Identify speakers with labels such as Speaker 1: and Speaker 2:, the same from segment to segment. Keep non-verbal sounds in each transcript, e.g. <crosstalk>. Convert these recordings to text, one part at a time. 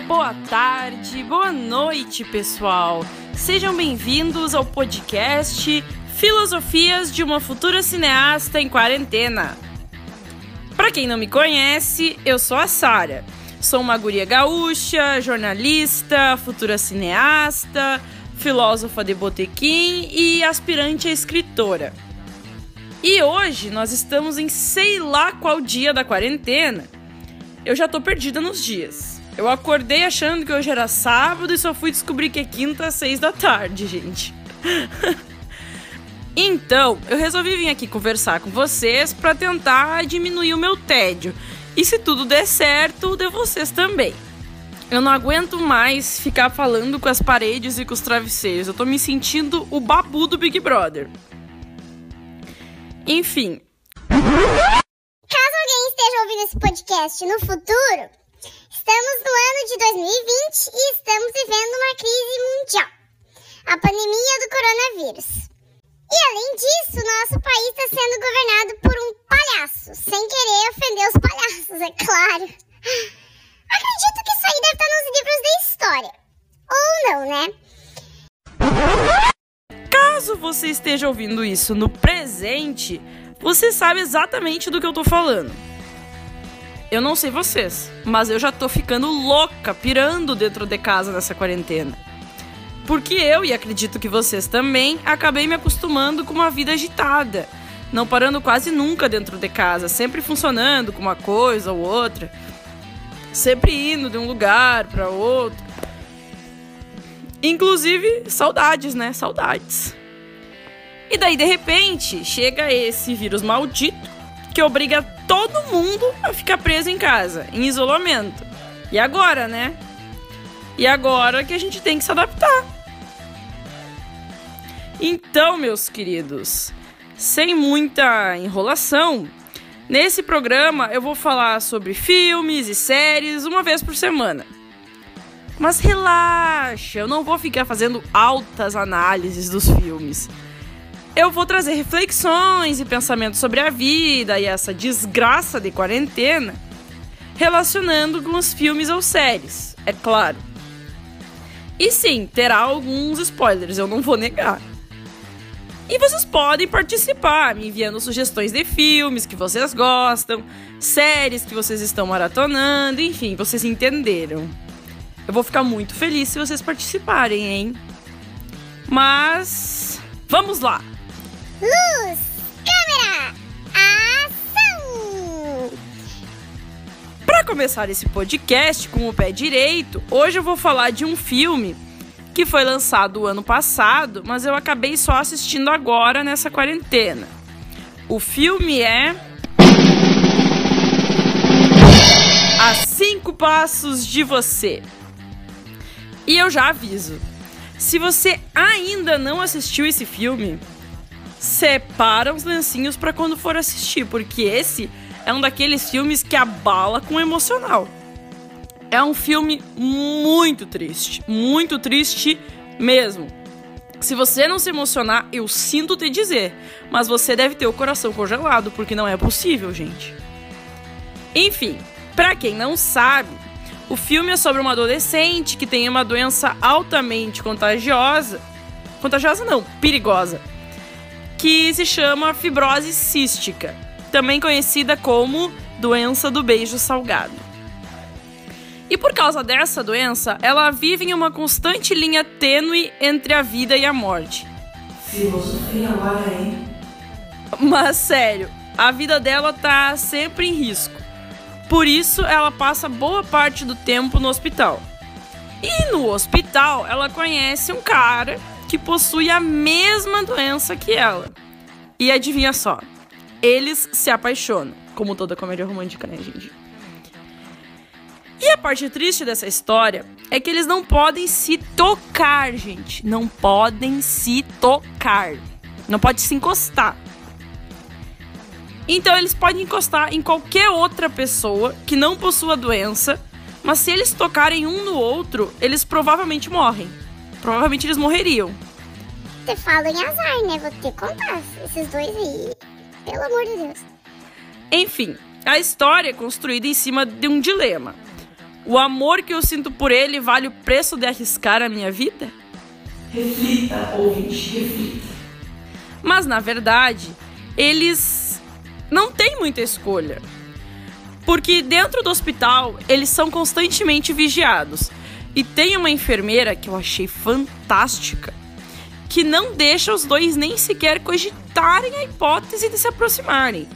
Speaker 1: boa tarde, boa noite, pessoal. Sejam bem-vindos ao podcast Filosofias de uma Futura Cineasta em Quarentena. Para quem não me conhece, eu sou a Sara. Sou uma guria gaúcha, jornalista, futura cineasta, filósofa de botequim e aspirante a escritora. E hoje nós estamos em sei lá qual dia da quarentena. Eu já tô perdida nos dias. Eu acordei achando que hoje era sábado e só fui descobrir que é quinta às seis da tarde, gente. <laughs> então, eu resolvi vir aqui conversar com vocês para tentar diminuir o meu tédio. E se tudo der certo, de vocês também. Eu não aguento mais ficar falando com as paredes e com os travesseiros. Eu tô me sentindo o babu do Big Brother. Enfim.
Speaker 2: Caso alguém esteja ouvindo esse podcast no futuro, estamos no ano de 2020 e estamos vivendo uma crise mundial a pandemia do coronavírus. E além disso, nosso país está sendo governado por um palhaço, sem querer ofender os palhaços, é claro. Acredito que isso aí deve estar nos livros da história. Ou não,
Speaker 1: né? Caso você esteja ouvindo isso no presente, você sabe exatamente do que eu tô falando. Eu não sei vocês, mas eu já tô ficando louca, pirando dentro de casa nessa quarentena. Porque eu, e acredito que vocês também, acabei me acostumando com uma vida agitada, não parando quase nunca dentro de casa, sempre funcionando com uma coisa ou outra sempre indo de um lugar para outro. Inclusive, saudades, né? Saudades. E daí, de repente, chega esse vírus maldito que obriga todo mundo a ficar preso em casa, em isolamento. E agora, né? E agora que a gente tem que se adaptar. Então, meus queridos, sem muita enrolação, Nesse programa eu vou falar sobre filmes e séries uma vez por semana. Mas relaxa, eu não vou ficar fazendo altas análises dos filmes. Eu vou trazer reflexões e pensamentos sobre a vida e essa desgraça de quarentena, relacionando com os filmes ou séries, é claro. E sim, terá alguns spoilers, eu não vou negar. E vocês podem participar, me enviando sugestões de filmes que vocês gostam, séries que vocês estão maratonando, enfim, vocês entenderam. Eu vou ficar muito feliz se vocês participarem, hein? Mas vamos lá.
Speaker 2: Luz, câmera, ação!
Speaker 1: Para começar esse podcast com o pé direito, hoje eu vou falar de um filme que foi lançado ano passado, mas eu acabei só assistindo agora nessa quarentena. O filme é. A Cinco Passos de Você. E eu já aviso: se você ainda não assistiu esse filme, separa os lencinhos para quando for assistir, porque esse é um daqueles filmes que abala com o emocional. É um filme muito triste, muito triste mesmo. Se você não se emocionar, eu sinto te dizer, mas você deve ter o coração congelado, porque não é possível, gente. Enfim, para quem não sabe, o filme é sobre uma adolescente que tem uma doença altamente contagiosa, contagiosa não, perigosa, que se chama fibrose cística, também conhecida como doença do beijo salgado. E por causa dessa doença, ela vive em uma constante linha tênue entre a vida e a morte.
Speaker 3: Filosofia agora, hein?
Speaker 1: Mas sério, a vida dela tá sempre em risco. Por isso, ela passa boa parte do tempo no hospital. E no hospital, ela conhece um cara que possui a mesma doença que ela. E adivinha só, eles se apaixonam, como toda comédia romântica, né, gente? E a parte triste dessa história é que eles não podem se tocar, gente. Não podem se tocar. Não pode se encostar. Então eles podem encostar em qualquer outra pessoa que não possua doença, mas se eles tocarem um no outro, eles provavelmente morrem. Provavelmente eles morreriam.
Speaker 2: Você fala em azar, né? Vou ter que contar esses dois aí. Pelo amor de Deus.
Speaker 1: Enfim, a história é construída em cima de um dilema. O amor que eu sinto por ele vale o preço de arriscar a minha vida?
Speaker 3: Reflita, ouvinte, reflita.
Speaker 1: Mas na verdade, eles não têm muita escolha. Porque dentro do hospital, eles são constantemente vigiados. E tem uma enfermeira que eu achei fantástica, que não deixa os dois nem sequer cogitarem a hipótese de se aproximarem.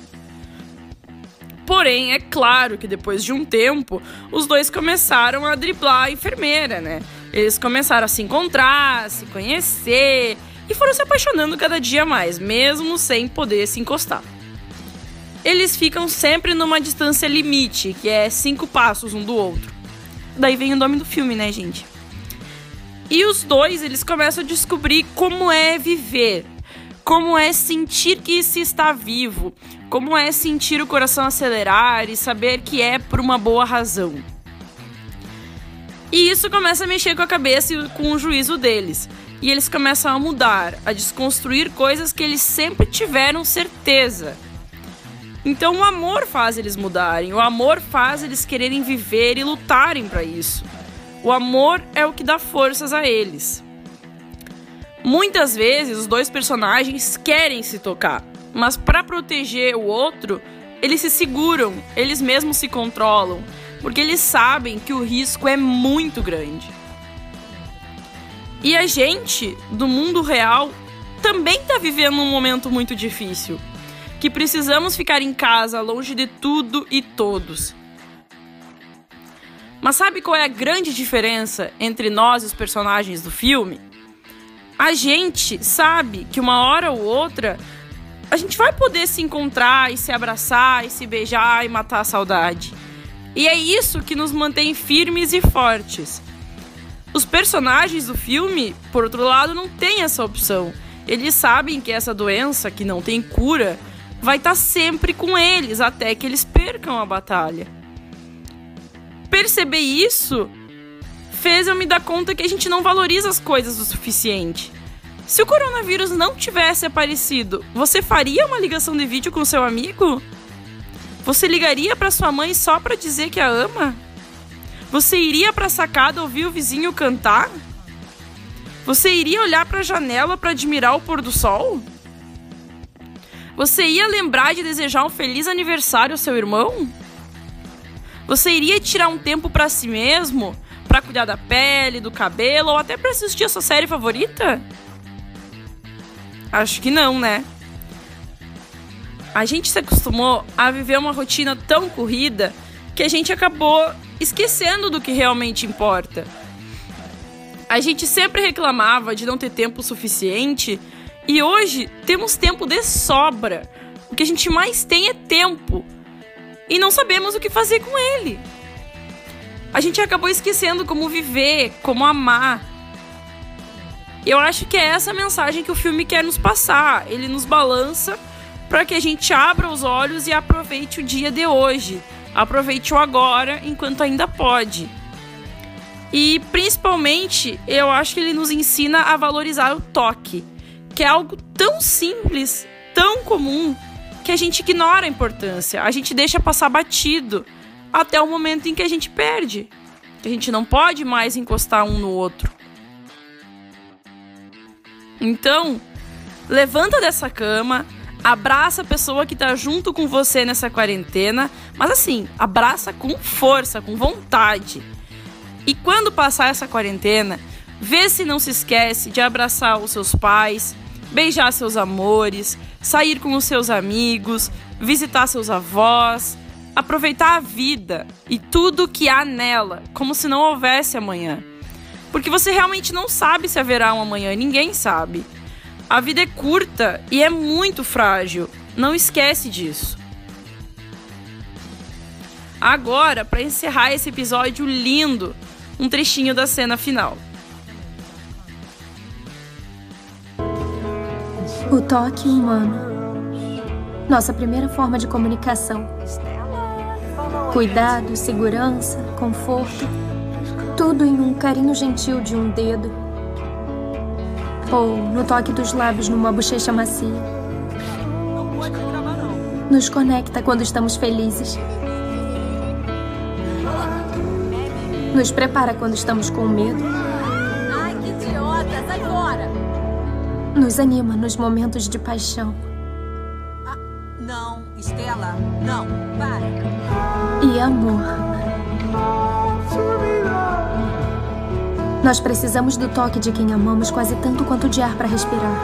Speaker 1: Porém, é claro que depois de um tempo, os dois começaram a driblar a enfermeira, né? Eles começaram a se encontrar, a se conhecer e foram se apaixonando cada dia mais, mesmo sem poder se encostar. Eles ficam sempre numa distância limite, que é cinco passos um do outro. Daí vem o nome do filme, né, gente? E os dois, eles começam a descobrir como é viver, como é sentir que se está vivo, como é sentir o coração acelerar e saber que é por uma boa razão. E isso começa a mexer com a cabeça e com o juízo deles. E eles começam a mudar, a desconstruir coisas que eles sempre tiveram certeza. Então o amor faz eles mudarem, o amor faz eles quererem viver e lutarem para isso. O amor é o que dá forças a eles. Muitas vezes os dois personagens querem se tocar, mas para proteger o outro, eles se seguram, eles mesmos se controlam, porque eles sabem que o risco é muito grande. E a gente, do mundo real, também está vivendo um momento muito difícil, que precisamos ficar em casa, longe de tudo e todos. Mas sabe qual é a grande diferença entre nós e os personagens do filme? a gente sabe que uma hora ou outra a gente vai poder se encontrar e se abraçar e se beijar e matar a saudade. E é isso que nos mantém firmes e fortes. Os personagens do filme, por outro lado, não têm essa opção. Eles sabem que essa doença, que não tem cura, vai estar sempre com eles até que eles percam a batalha. Perceber isso fez eu me dar conta que a gente não valoriza as coisas o suficiente. Se o coronavírus não tivesse aparecido, você faria uma ligação de vídeo com seu amigo? Você ligaria para sua mãe só para dizer que a ama? Você iria para a sacada ouvir o vizinho cantar? Você iria olhar para a janela para admirar o pôr do sol? Você ia lembrar de desejar um feliz aniversário ao seu irmão? Você iria tirar um tempo para si mesmo para cuidar da pele, do cabelo ou até para assistir a sua série favorita? Acho que não, né? A gente se acostumou a viver uma rotina tão corrida que a gente acabou esquecendo do que realmente importa. A gente sempre reclamava de não ter tempo suficiente e hoje temos tempo de sobra. O que a gente mais tem é tempo e não sabemos o que fazer com ele a gente acabou esquecendo como viver, como amar. Eu acho que é essa a mensagem que o filme quer nos passar. Ele nos balança para que a gente abra os olhos e aproveite o dia de hoje. Aproveite o agora enquanto ainda pode. E principalmente, eu acho que ele nos ensina a valorizar o toque, que é algo tão simples, tão comum, que a gente ignora a importância, a gente deixa passar batido até o momento em que a gente perde. A gente não pode mais encostar um no outro. Então, levanta dessa cama, abraça a pessoa que tá junto com você nessa quarentena, mas assim, abraça com força, com vontade. E quando passar essa quarentena, vê se não se esquece de abraçar os seus pais, beijar seus amores, sair com os seus amigos, visitar seus avós, aproveitar a vida e tudo que há nela, como se não houvesse amanhã. Porque você realmente não sabe se haverá um amanhã, ninguém sabe. A vida é curta e é muito frágil. Não esquece disso. Agora, para encerrar esse episódio lindo, um trechinho da cena final.
Speaker 4: O toque humano. Nossa primeira forma de comunicação Cuidado, segurança, conforto, tudo em um carinho gentil de um dedo. Ou no toque dos lábios numa bochecha macia. Nos conecta quando estamos felizes. Nos prepara quando estamos com medo. Nos anima nos momentos de paixão.
Speaker 5: Ah, não, Estela, não, para.
Speaker 4: E amor. Nós precisamos do toque de quem amamos quase tanto quanto de ar para respirar.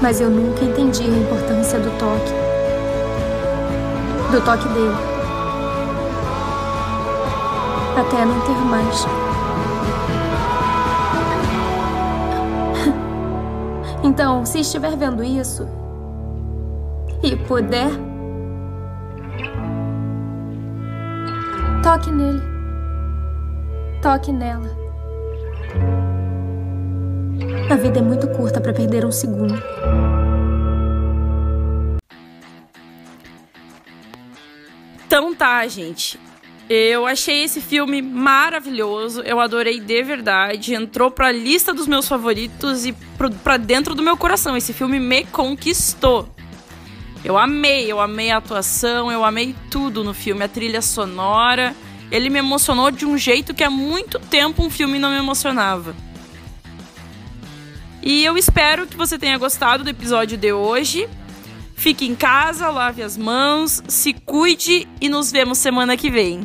Speaker 4: Mas eu nunca entendi a importância do toque. Do toque dele. Até não ter mais. Então, se estiver vendo isso e puder, toque nele. Toque nela. A vida é muito curta para perder um segundo.
Speaker 1: Então tá, gente. Eu achei esse filme maravilhoso, eu adorei de verdade, entrou pra lista dos meus favoritos e pro, pra dentro do meu coração. Esse filme me conquistou. Eu amei, eu amei a atuação, eu amei tudo no filme, a trilha sonora. Ele me emocionou de um jeito que há muito tempo um filme não me emocionava. E eu espero que você tenha gostado do episódio de hoje. Fique em casa, lave as mãos, se cuide e nos vemos semana que vem.